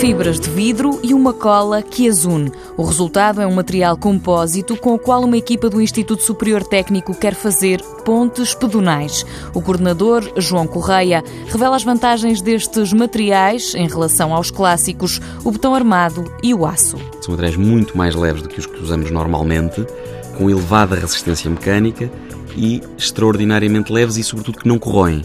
fibras de vidro e uma cola que as une. O resultado é um material compósito com o qual uma equipa do Instituto Superior Técnico quer fazer pontes pedonais. O coordenador, João Correia, revela as vantagens destes materiais em relação aos clássicos, o botão armado e o aço. São materiais muito mais leves do que os que usamos normalmente, com elevada resistência mecânica e extraordinariamente leves e, sobretudo, que não corroem.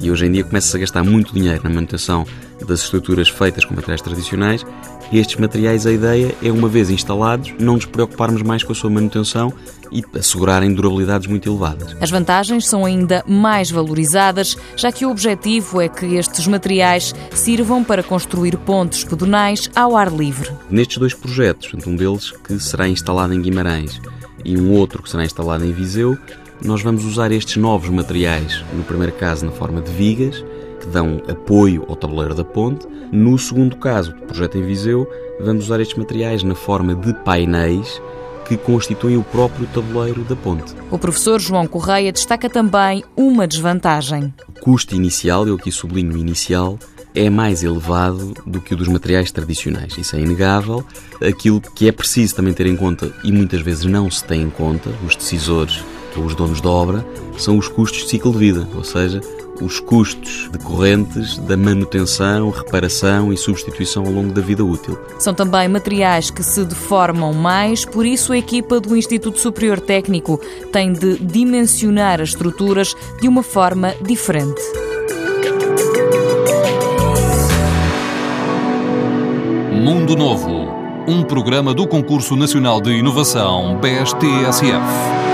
E hoje em dia começa-se a gastar muito dinheiro na manutenção das estruturas feitas com materiais tradicionais. Estes materiais, a ideia é, uma vez instalados, não nos preocuparmos mais com a sua manutenção e assegurarem durabilidades muito elevadas. As vantagens são ainda mais valorizadas, já que o objetivo é que estes materiais sirvam para construir pontos pedonais ao ar livre. Nestes dois projetos, um deles que será instalado em Guimarães e um outro que será instalado em Viseu, nós vamos usar estes novos materiais, no primeiro caso na forma de vigas, que dão apoio ao tabuleiro da ponte. No segundo caso, do projeto em Viseu, vamos usar estes materiais na forma de painéis que constituem o próprio tabuleiro da ponte. O professor João Correia destaca também uma desvantagem. O custo inicial, eu aqui sublinho inicial, é mais elevado do que o dos materiais tradicionais. Isso é inegável. Aquilo que é preciso também ter em conta, e muitas vezes não se tem em conta, os decisores ou os donos da obra, são os custos de ciclo de vida, ou seja, os custos decorrentes da manutenção, reparação e substituição ao longo da vida útil. São também materiais que se deformam mais, por isso a equipa do Instituto Superior Técnico tem de dimensionar as estruturas de uma forma diferente. Mundo Novo, um programa do Concurso Nacional de Inovação BSTSF.